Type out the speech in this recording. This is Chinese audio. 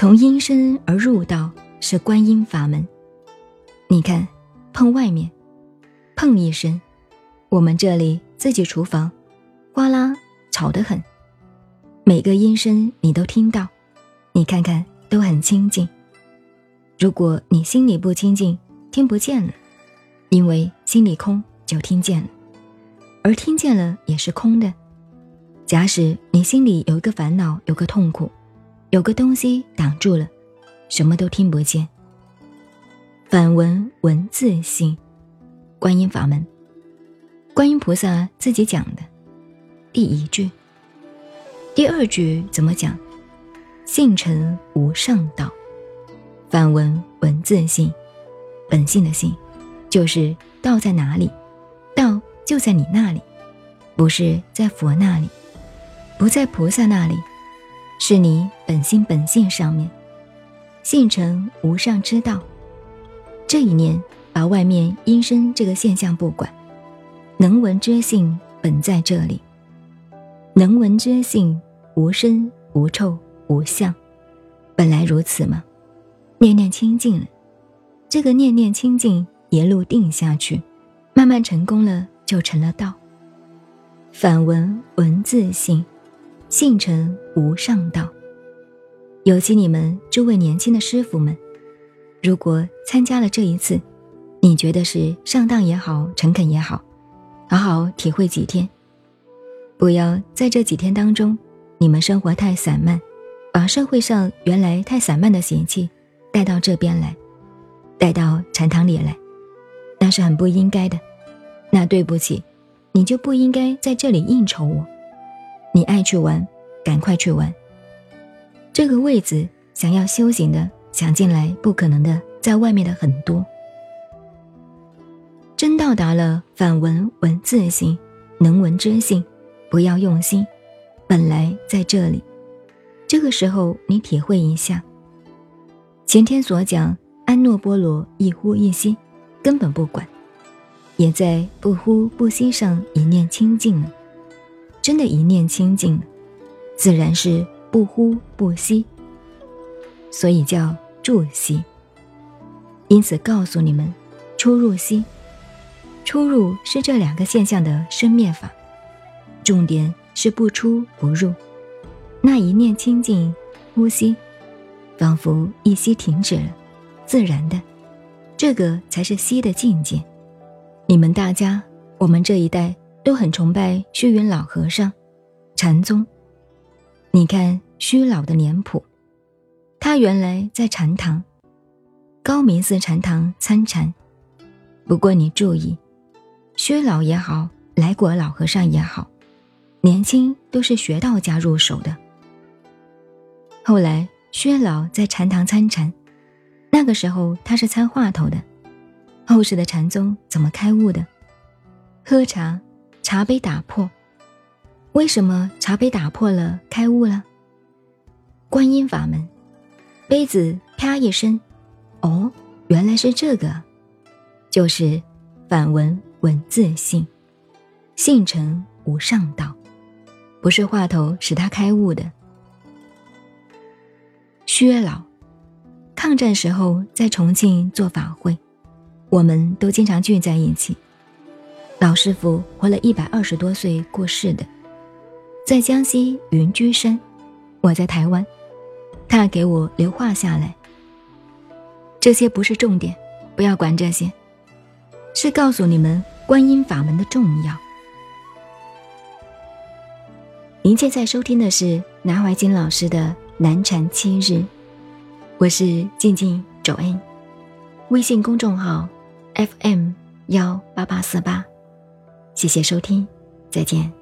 从阴身而入道是观音法门。你看，碰外面，碰一声，我们这里自己厨房，哗啦吵得很，每个音声你都听到，你看看都很清静。如果你心里不清净，听不见了，因为心里空就听见了，而听见了也是空的。假使你心里有一个烦恼，有个痛苦，有个东西挡住了，什么都听不见。反闻文字性，观音法门，观音菩萨自己讲的第一句，第二句怎么讲？性成无上道。反文文字性，本性的性，就是道在哪里？道就在你那里，不是在佛那里，不在菩萨那里，是你本性本性上面。性成无上之道，这一念把外面阴身这个现象不管，能闻之性本在这里，能闻之性无声无臭无相，本来如此吗？念念清净了，这个念念清净一路定下去，慢慢成功了，就成了道。反闻文字性，性诚无上道。尤其你们诸位年轻的师傅们，如果参加了这一次，你觉得是上当也好，诚恳也好，好好体会几天。不要在这几天当中，你们生活太散漫，把社会上原来太散漫的邪气。带到这边来，带到禅堂里来，那是很不应该的。那对不起，你就不应该在这里应酬我。你爱去玩，赶快去玩。这个位子，想要修行的，想进来不可能的，在外面的很多。真到达了反闻文字性，能闻之性，不要用心，本来在这里。这个时候，你体会一下。前天所讲安诺波罗一呼一吸，根本不管，也在不呼不吸上一念清净了。真的，一念清净，自然是不呼不吸，所以叫住息。因此告诉你们，出入息，出入是这两个现象的生灭法，重点是不出不入，那一念清净，呼吸。仿佛一息停止了，自然的，这个才是息的境界。你们大家，我们这一代都很崇拜虚云老和尚、禅宗。你看虚老的脸谱，他原来在禅堂，高明寺禅堂参禅。不过你注意，薛老也好，来果老和尚也好，年轻都是学道家入手的。后来。薛老在禅堂参禅，那个时候他是参话头的。后世的禅宗怎么开悟的？喝茶，茶杯打破。为什么茶杯打破了开悟了？观音法门，杯子啪一声，哦，原来是这个，就是反闻文字性，性成无上道，不是话头使他开悟的。薛老，抗战时候在重庆做法会，我们都经常聚在一起。老师傅活了一百二十多岁过世的，在江西云居山，我在台湾，他给我留话下来。这些不是重点，不要管这些，是告诉你们观音法门的重要。您现在收听的是南怀瑾老师的。南禅七日，我是静静周恩，微信公众号 FM 幺八八四八，谢谢收听，再见。